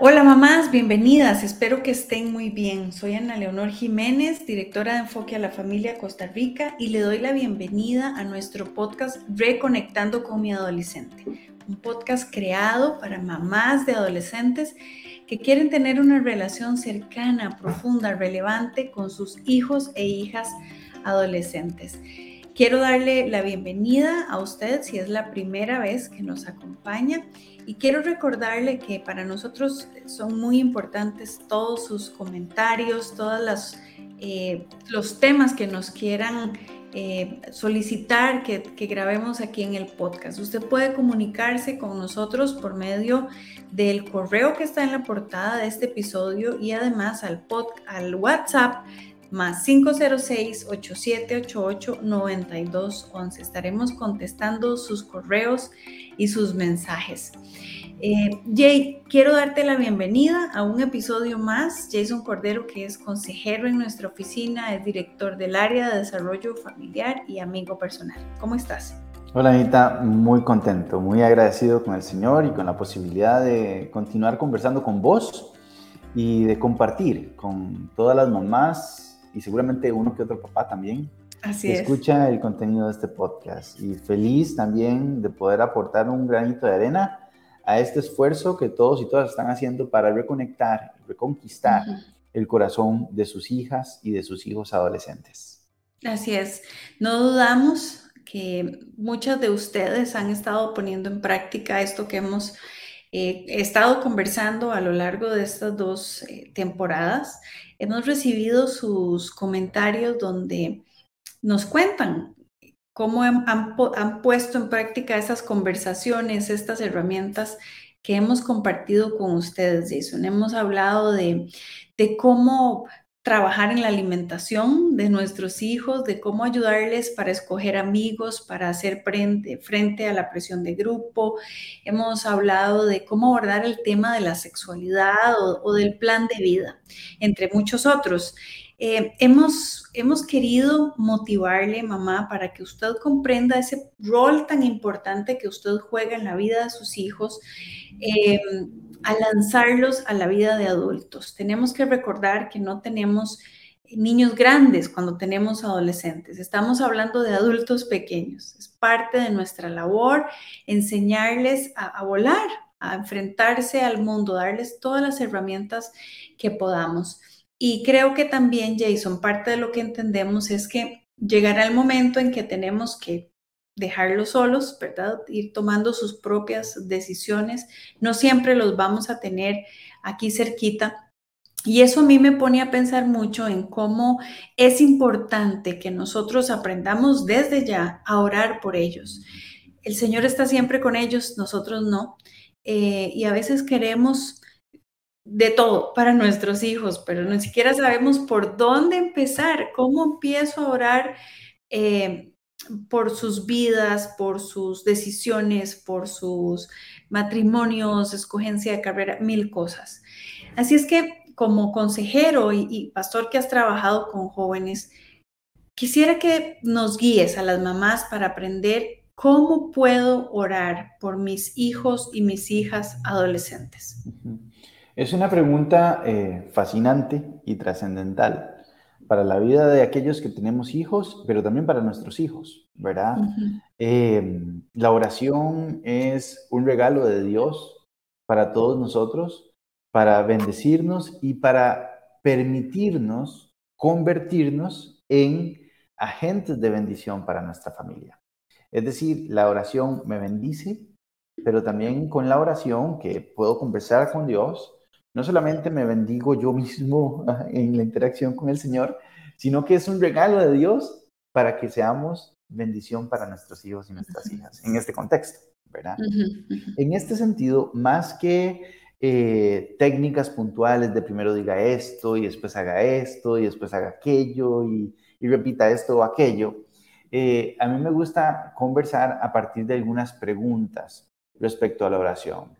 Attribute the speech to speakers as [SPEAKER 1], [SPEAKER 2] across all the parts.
[SPEAKER 1] Hola mamás, bienvenidas. Espero que estén muy bien. Soy Ana Leonor Jiménez, directora de Enfoque a la Familia Costa Rica y le doy la bienvenida a nuestro podcast Reconectando con mi adolescente, un podcast creado para mamás de adolescentes que quieren tener una relación cercana, profunda, relevante con sus hijos e hijas adolescentes. Quiero darle la bienvenida a usted si es la primera vez que nos acompaña y quiero recordarle que para nosotros son muy importantes todos sus comentarios, todos eh, los temas que nos quieran eh, solicitar que, grabemos aquí en el podcast. Usted puede comunicarse con nosotros por medio del correo que está en la portada de este episodio y además al, pod, al WhatsApp más 506-8788-9211. Estaremos contestando sus correos y sus mensajes. Eh, Jay, quiero darte la bienvenida a un episodio más. Jason Cordero, que es consejero en nuestra oficina, es director del área de desarrollo familiar y amigo personal. ¿Cómo estás?
[SPEAKER 2] Hola Anita, muy contento, muy agradecido con el Señor y con la posibilidad de continuar conversando con vos y de compartir con todas las mamás y seguramente uno que otro papá también.
[SPEAKER 1] Así
[SPEAKER 2] Escucha el contenido de este podcast y feliz también de poder aportar un granito de arena a este esfuerzo que todos y todas están haciendo para reconectar, reconquistar el corazón de sus hijas y de sus hijos adolescentes.
[SPEAKER 1] Así es. No dudamos que muchas de ustedes han estado poniendo en práctica esto que hemos eh, estado conversando a lo largo de estas dos eh, temporadas hemos recibido sus comentarios donde nos cuentan cómo han, puesto en práctica esas conversaciones, estas herramientas que hemos compartido con ustedes. Hemos hablado de, de cómo trabajar en la alimentación de nuestros hijos, de cómo ayudarles para escoger amigos, para hacer frente, a la presión de grupo. Hemos hablado de cómo abordar el tema de la sexualidad o, del plan de vida, entre muchos otros. Eh, hemos, hemos querido motivarle, mamá, para que usted comprenda ese rol tan importante que usted juega en la vida de sus hijos. Eh, a lanzarlos a la vida de adultos. Tenemos que recordar que no tenemos niños grandes cuando tenemos adolescentes. Estamos hablando de adultos pequeños. Es parte de nuestra labor enseñarles a, volar, a enfrentarse al mundo, darles todas las herramientas que podamos. Y creo que también, Jason, parte de lo que entendemos es que llegará el momento en que tenemos que dejarlos solos, ¿verdad? Ir tomando sus propias decisiones. No siempre los vamos a tener aquí cerquita. Y eso a mí me pone a pensar mucho en cómo es importante que nosotros aprendamos desde ya a orar por ellos. El Señor está siempre con ellos, nosotros no. Eh, y a veces queremos de todo para nuestros hijos, pero ni siquiera sabemos por dónde empezar, cómo empiezo a orar. Eh, por sus vidas, por sus decisiones, por sus matrimonios, escogencia de carrera, mil cosas. Así es que como consejero y, pastor que has trabajado con jóvenes, quisiera que nos guíes a las mamás para aprender cómo puedo orar por mis hijos y mis hijas adolescentes.
[SPEAKER 2] Es una pregunta eh, fascinante y trascendental para la vida de aquellos que tenemos hijos, pero también para nuestros hijos, ¿verdad? Em, la oración es un regalo de Dios para todos nosotros, para bendecirnos y para permitirnos convertirnos en agentes de bendición para nuestra familia. Es decir, la oración me bendice, pero también con la oración que puedo conversar con Dios, no solamente me bendigo yo mismo en la interacción con el Señor, sino que es un regalo de Dios para que seamos bendición para nuestros hijos y nuestras hijas en este contexto, ¿verdad? En este sentido, más que eh, técnicas puntuales de primero diga esto y después haga esto y después haga aquello y, repita esto o aquello, eh, a mí me gusta conversar a partir de algunas preguntas respecto a la oración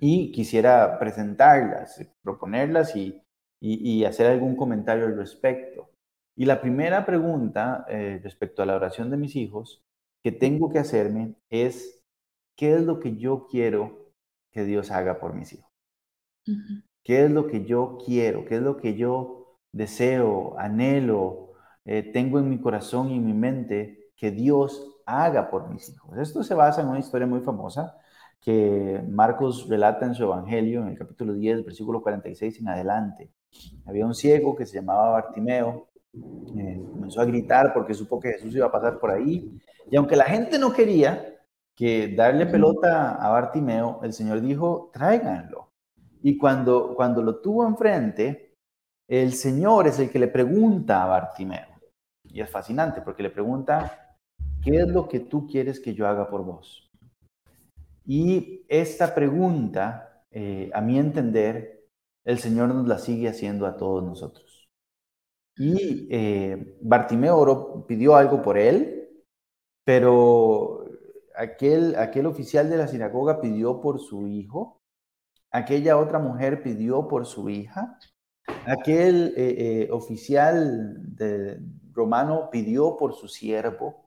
[SPEAKER 2] y quisiera presentarlas, proponerlas y, hacer algún comentario al respecto. Y la primera pregunta eh, respecto a la oración de mis hijos que tengo que hacerme es, ¿qué es lo que yo quiero que Dios haga por mis hijos? ¿Qué es lo que yo quiero? ¿Qué es lo que yo deseo, anhelo, eh, tengo en mi corazón y en mi mente que Dios haga por mis hijos? Esto se basa en una historia muy famosa que Marcos relata en su Evangelio, en el capítulo 10, versículo 46 en adelante. Había un ciego que se llamaba Bartimeo, eh, comenzó a gritar porque supo que Jesús iba a pasar por ahí, y aunque la gente no quería que darle pelota a Bartimeo, el Señor dijo, tráiganlo. Y cuando, cuando lo tuvo enfrente, el Señor es el que le pregunta a Bartimeo. Y es fascinante porque le pregunta, ¿qué es lo que tú quieres que yo haga por vos? Y esta pregunta, eh, a mi entender, el Señor nos la sigue haciendo a todos nosotros. Y eh, Bartimeo pidió algo por él, pero aquel, aquel oficial de la sinagoga pidió por su hijo, aquella otra mujer pidió por su hija, aquel eh, oficial de, romano pidió por su siervo,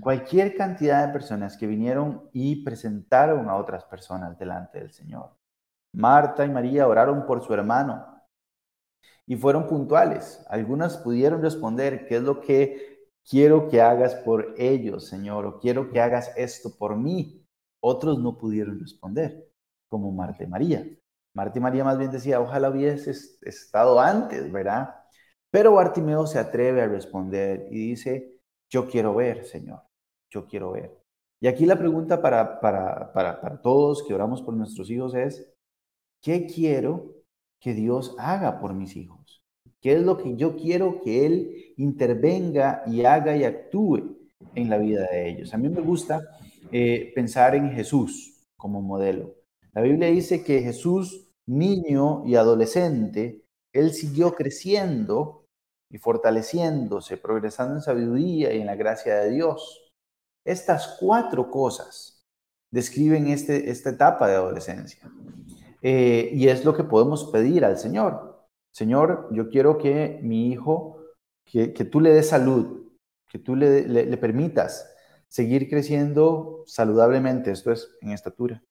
[SPEAKER 2] Cualquier cantidad de personas que vinieron y presentaron a otras personas delante del Señor. Marta y María oraron por su hermano y fueron puntuales. Algunas pudieron responder, ¿qué es lo que quiero que hagas por ellos, Señor? O quiero que hagas esto por mí. Otros no pudieron responder, como Marta y María. Marta y María más bien decía, ojalá hubiese estado antes, ¿verdad? Pero Bartimeo se atreve a responder y dice, yo quiero ver, Señor, yo quiero ver. Y aquí la pregunta para, para, para, para todos que oramos por nuestros hijos es, ¿qué quiero que Dios haga por mis hijos? ¿Qué es lo que yo quiero que Él intervenga y haga y actúe en la vida de ellos? A mí me gusta eh, pensar en Jesús como modelo. La Biblia dice que Jesús, niño y adolescente, Él siguió creciendo y fortaleciéndose, progresando en sabiduría y en la gracia de Dios. Estas cuatro cosas describen este, esta etapa de adolescencia. Eh, y es lo que podemos pedir al Señor. Señor, yo quiero que mi hijo, que, tú le des salud, que tú le, le, permitas seguir creciendo saludablemente, esto es en estatura.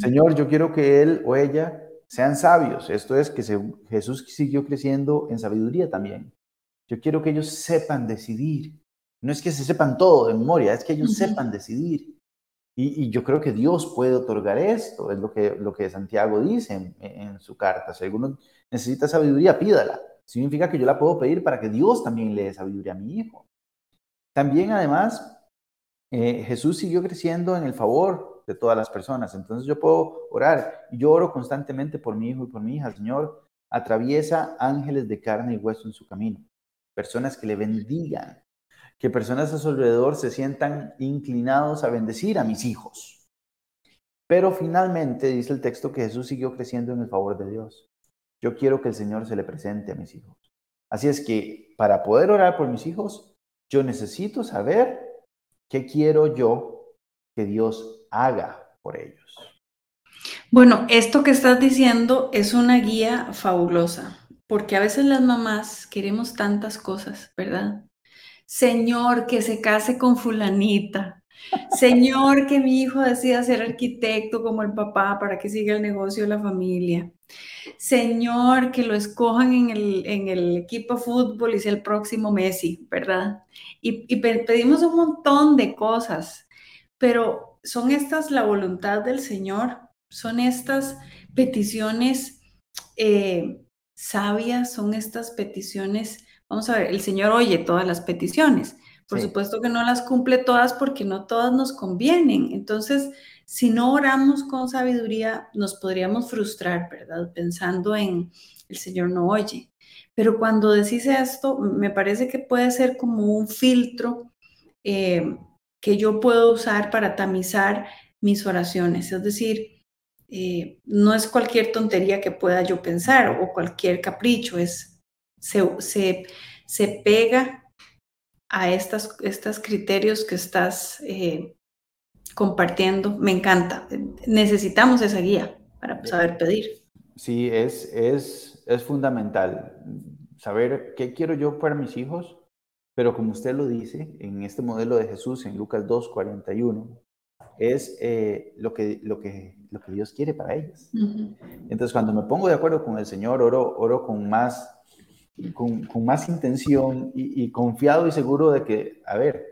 [SPEAKER 2] Señor, yo quiero que él o ella sean sabios, esto es que Jesús siguió creciendo en sabiduría también. Yo quiero que ellos sepan decidir. No es que se sepan todo de memoria, es que ellos sepan decidir. Y, yo creo que Dios puede otorgar esto, es lo que, lo que Santiago dice en, su carta. Si alguno necesita sabiduría, pídala. Significa que yo la puedo pedir para que Dios también le dé sabiduría a mi hijo. También, además, eh, Jesús siguió creciendo en el favor de todas las personas. Entonces yo puedo orar. Yo oro constantemente por mi hijo y por mi hija. Señor, atraviesa ángeles de carne y hueso en su camino personas que le bendigan, que personas a su alrededor se sientan inclinados a bendecir a mis hijos. Pero finalmente dice el texto que Jesús siguió creciendo en el favor de Dios. Yo quiero que el Señor se le presente a mis hijos. Así es que para poder orar por mis hijos, yo necesito saber qué quiero yo que Dios haga por ellos.
[SPEAKER 1] Bueno, esto que estás diciendo es una guía fabulosa porque a veces las mamás queremos tantas cosas, ¿verdad? Señor, que se case con fulanita. Señor, que mi hijo decida ser arquitecto como el papá para que siga el negocio de la familia. Señor, que lo escojan en el, en el equipo de fútbol y sea el próximo Messi, ¿verdad? Y, pedimos un montón de cosas, pero son estas la voluntad del Señor, son estas peticiones eh, sabias son estas peticiones. Vamos a ver, el Señor oye todas las peticiones. Por supuesto que no las cumple todas porque no todas nos convienen. Entonces, si no oramos con sabiduría, nos podríamos frustrar, ¿verdad? Pensando en el Señor no oye. Pero cuando decís esto, me parece que puede ser como un filtro eh, que yo puedo usar para tamizar mis oraciones. Es decir, eh, no es cualquier tontería que pueda yo pensar o cualquier capricho, es, se, se, pega a estos estas criterios que estás eh, compartiendo. Me encanta. Necesitamos esa guía para saber pedir.
[SPEAKER 2] Sí, es, es, es fundamental saber qué quiero yo para mis hijos, pero como usted lo dice en este modelo de Jesús en Lucas 2, 41, es eh, lo, que, lo que lo que Dios quiere para ellos. Entonces, cuando me pongo de acuerdo con el Señor, oro, oro con más, con, con más intención y, confiado y seguro de que, a ver,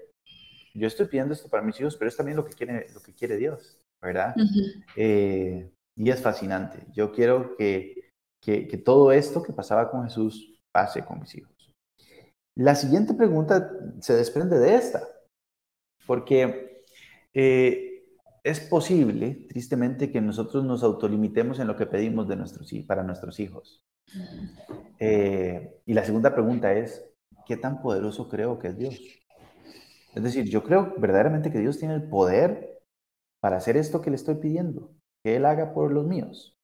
[SPEAKER 2] yo estoy pidiendo esto para mis hijos, pero es también lo que quiere, lo que quiere Dios, ¿verdad? Eh, y es fascinante. Yo quiero que, que, que todo esto que pasaba con Jesús pase con mis hijos. La siguiente pregunta se desprende de esta, porque eh, es posible, tristemente, que nosotros nos autolimitemos en lo que pedimos de nuestros, para nuestros hijos. Eh, y la segunda pregunta es, ¿qué tan poderoso creo que es Dios? Es decir, yo creo verdaderamente que Dios tiene el poder para hacer esto que le estoy pidiendo, que Él haga por los míos.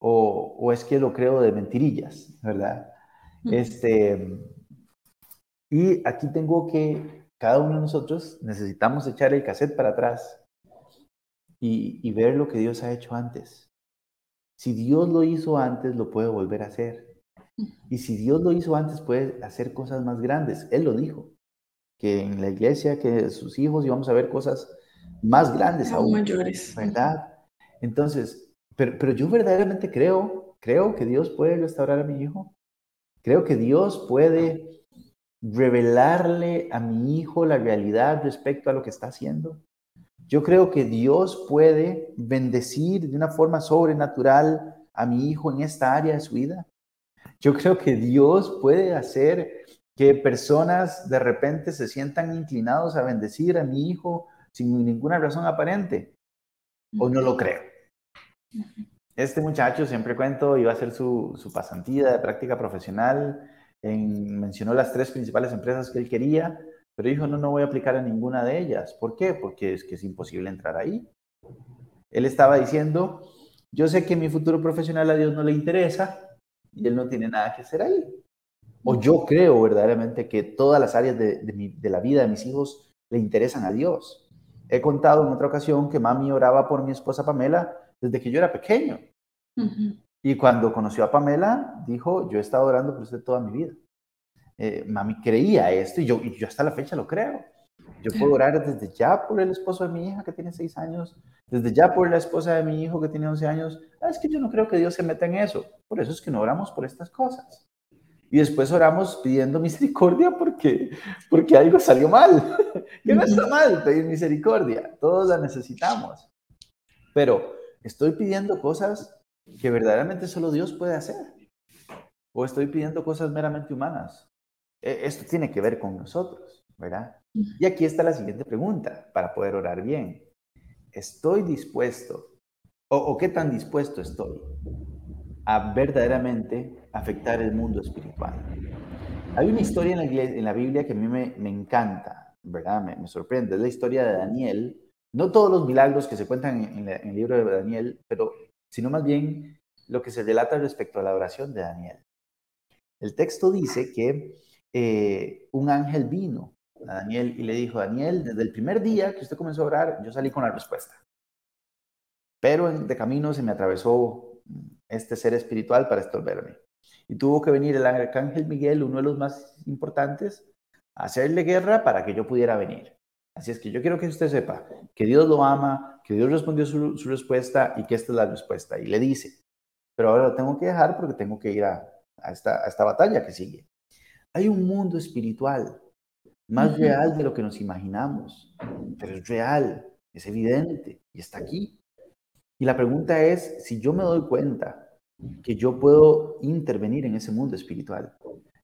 [SPEAKER 2] O, o es que lo creo de mentirillas, ¿verdad? Este, y aquí tengo que, cada uno de nosotros necesitamos echar el cassette para atrás y, ver lo que Dios ha hecho antes. Si Dios lo hizo antes, lo puede volver a hacer. Y si Dios lo hizo antes, puede hacer cosas más grandes. Él lo dijo, que en la iglesia, que sus hijos íbamos a ver cosas más grandes aún.
[SPEAKER 1] mayores.
[SPEAKER 2] ¿Verdad? Entonces, pero, pero yo verdaderamente creo, creo que Dios puede restaurar a mi hijo. Creo que Dios puede revelarle a mi hijo la realidad respecto a lo que está haciendo. Yo creo que Dios puede bendecir de una forma sobrenatural a mi hijo en esta área de su vida. Yo creo que Dios puede hacer que personas de repente se sientan inclinados a bendecir a mi hijo sin ninguna razón aparente. ¿O no lo creo? Este muchacho, siempre cuento, iba a hacer su, su pasantía de práctica profesional mencionó las tres principales empresas que él quería, pero dijo, no, no voy a aplicar a ninguna de ellas. ¿Por qué? Porque es que es imposible entrar ahí. Él estaba diciendo, yo sé que mi futuro profesional a Dios no le interesa y él no tiene nada que hacer ahí. O yo creo verdaderamente que todas las áreas de, de la vida de mis hijos le interesan a Dios. He contado en otra ocasión que mami oraba por mi esposa Pamela desde que yo era pequeño. Y cuando conoció a Pamela, dijo, yo he estado orando por usted toda mi vida. Eh, mami creía esto y yo, y yo hasta la fecha lo creo. Yo puedo orar desde ya por el esposo de mi hija que tiene seis años, desde ya por la esposa de mi hijo que tiene 11 años. Ah, es que yo no creo que Dios se meta en eso. Por eso es que no oramos por estas cosas. Y después oramos pidiendo misericordia porque, porque algo salió mal. que no está mal pedir misericordia. Todos la necesitamos. Pero estoy pidiendo cosas que verdaderamente solo Dios puede hacer? ¿O estoy pidiendo cosas meramente humanas? E, esto tiene que ver con nosotros, ¿verdad? Y aquí está la siguiente pregunta para poder orar bien. ¿Estoy dispuesto o, qué tan dispuesto estoy a verdaderamente afectar el mundo espiritual? Hay una historia en la, Biblia que a mí me, encanta, ¿verdad? Me, sorprende. Es la historia de Daniel. No todos los milagros que se cuentan en el libro de Daniel, pero sino más bien lo que se relata respecto a la oración de Daniel. El texto dice que eh, un ángel vino a Daniel y le dijo, Daniel, desde el primer día que usted comenzó a orar, yo salí con la respuesta. Pero de camino se me atravesó este ser espiritual para estorbarme. Y tuvo que venir el arcángel Miguel, uno de los más importantes, a hacerle guerra para que yo pudiera venir. Así es que yo quiero que usted sepa que Dios lo ama, que Dios respondió su, respuesta y que esta es la respuesta. Y le dice, pero ahora lo tengo que dejar porque tengo que ir a, esta, batalla que sigue. Hay un mundo espiritual más real de lo que nos imaginamos, pero es real, es evidente y está aquí. Y la pregunta es si yo me doy cuenta que yo puedo intervenir en ese mundo espiritual.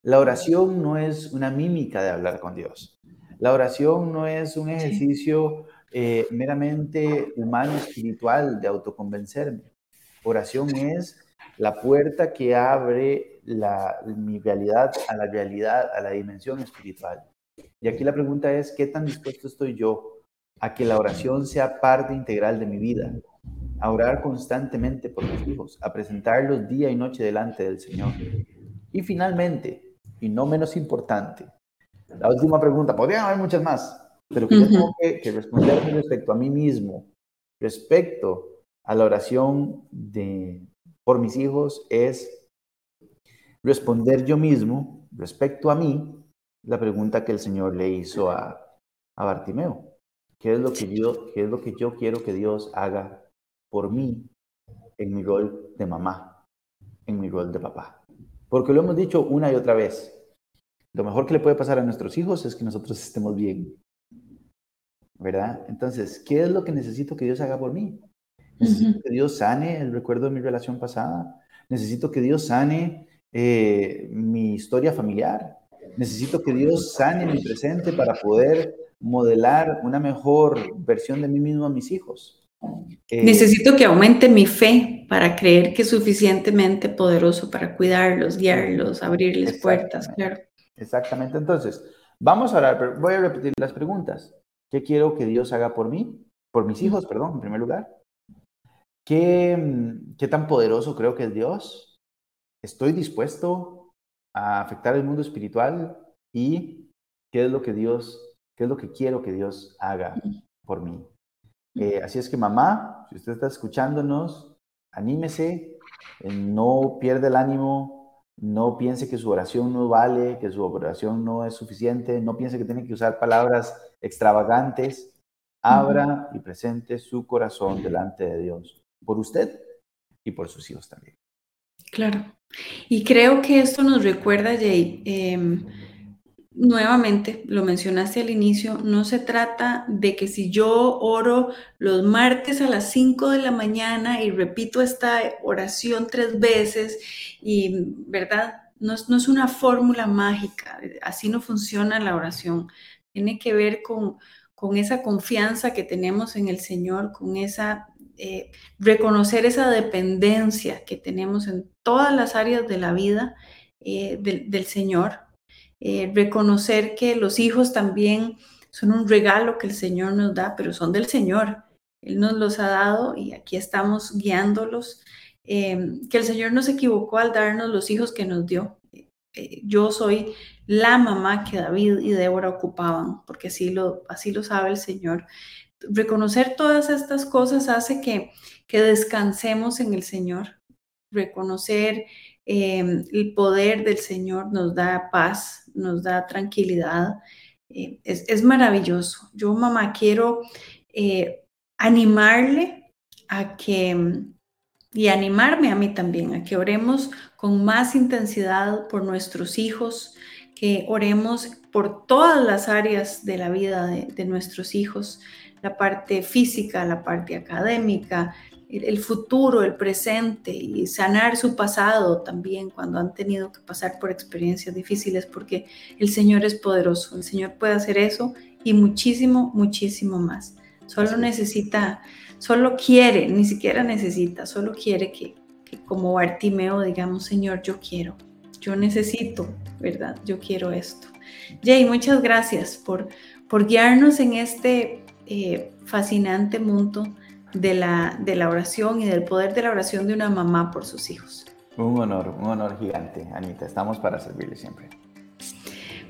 [SPEAKER 2] La oración no es una mímica de hablar con Dios. La oración no es un ejercicio eh, meramente humano, espiritual, de autoconvencerme. Oración es la puerta que abre mi realidad a la realidad, a la dimensión espiritual. Y aquí la pregunta es, ¿qué tan dispuesto estoy yo a que la oración sea parte integral de mi vida? A orar constantemente por mis hijos, a presentarlos día y noche delante del Señor. Y finalmente, y no menos importante, la última pregunta, podrían haber muchas más, pero que yo tengo que, que responderme respecto a mí mismo, respecto a la oración de, por mis hijos, es responder yo mismo, respecto a mí, la pregunta que el Señor le hizo a, a Bartimeo. ¿Qué es, lo que yo, ¿Qué es lo que yo quiero que Dios haga por mí en mi rol de mamá, en mi rol de papá. Porque lo hemos dicho una y otra vez. Lo mejor que le puede pasar a nuestros hijos es que nosotros estemos bien. ¿Verdad? Entonces, ¿qué es lo que necesito que Dios haga por mí? Necesito que Dios sane el recuerdo de mi relación pasada. Necesito que Dios sane eh, mi historia familiar. Necesito que Dios sane mi presente para poder modelar una mejor versión de mí mismo a mis hijos.
[SPEAKER 1] Eh, Necesito que aumente mi fe para creer que es suficientemente poderoso para cuidarlos, guiarlos, abrirles puertas, claro.
[SPEAKER 2] Exactamente. Entonces, vamos a orar, voy a repetir las preguntas. ¿Qué quiero que Dios haga por mí? Por mis hijos, perdón, en primer lugar. ¿Qué, qué tan poderoso creo que es Dios? ¿Estoy dispuesto a afectar el mundo espiritual? ¿Y qué es lo que Dios, qué es lo que quiero que Dios haga por mí? Eh, así es que mamá, si usted está escuchándonos, anímese, eh, no pierda el ánimo, no piense que su oración no vale, que su oración no es suficiente, no piense que tiene que usar palabras extravagantes. Abra y presente su corazón delante de Dios, por usted y por sus hijos también.
[SPEAKER 1] Claro. Y creo que esto nos recuerda, Jay, em, nuevamente, lo mencionaste al inicio, no se trata de que si yo oro los martes a las 5 de la mañana y repito esta oración tres veces y, ¿verdad? No es, no es una fórmula mágica, así no funciona la oración. Tiene que ver con, con esa confianza que tenemos en el Señor, con esa eh, reconocer esa dependencia que tenemos en todas las áreas de la vida eh, del Señor, eh, reconocer que los hijos también son un regalo que el Señor nos da, pero son del Señor. Él nos los ha dado y aquí estamos guiándolos. Que el Señor no se equivocó al darnos los hijos que nos dio. Yo soy la mamá que David y Débora ocupaban, porque así lo, así lo sabe el Señor. Reconocer todas estas cosas hace que, que descansemos en el Señor. Reconocer el poder del Señor nos da paz, nos da tranquilidad. Eh, es, maravilloso. Yo, mamá, quiero eh, animarle a que, y animarme a mí también, a que oremos con más intensidad por nuestros hijos, que oremos por todas las áreas de la vida de nuestros hijos, la parte física, la parte académica, el futuro, el presente y sanar su pasado también cuando han tenido que pasar por experiencias difíciles, porque el Señor es poderoso, el Señor puede hacer eso y muchísimo, muchísimo más. Solo necesita, solo quiere, ni siquiera necesita, solo quiere que, como Bartimeo digamos, Señor, yo quiero, yo necesito, ¿verdad? Yo quiero esto. Jay, muchas gracias por, por guiarnos en este eh, fascinante mundo de la, de la oración y del poder de la oración de una mamá por sus hijos.
[SPEAKER 2] Un honor, un honor gigante, Anita. Estamos para servirle siempre.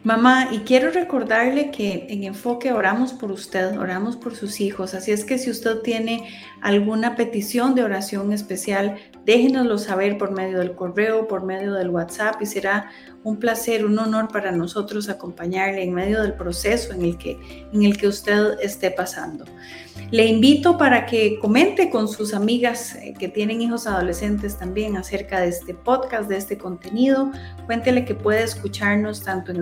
[SPEAKER 1] Mamá, y quiero recordarle que en Enfoque oramos por usted, oramos por sus hijos, así es que si usted tiene alguna petición de oración especial, déjenoslo saber por medio del correo, por medio del WhatsApp y será un placer, un honor para nosotros acompañarle en medio del proceso en el que, en el que usted esté pasando. Le invito para que comente con sus amigas eh, que tienen hijos adolescentes también acerca de este podcast, de este contenido. Cuéntele que puede escucharnos tanto en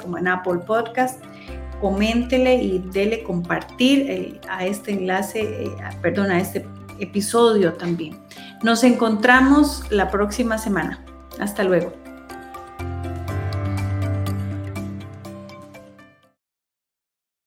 [SPEAKER 1] Como en Apple Podcast. Coméntele y dele compartir eh, a este enlace, eh, perdón, a este episodio también. Nos encontramos la próxima semana. Hasta luego.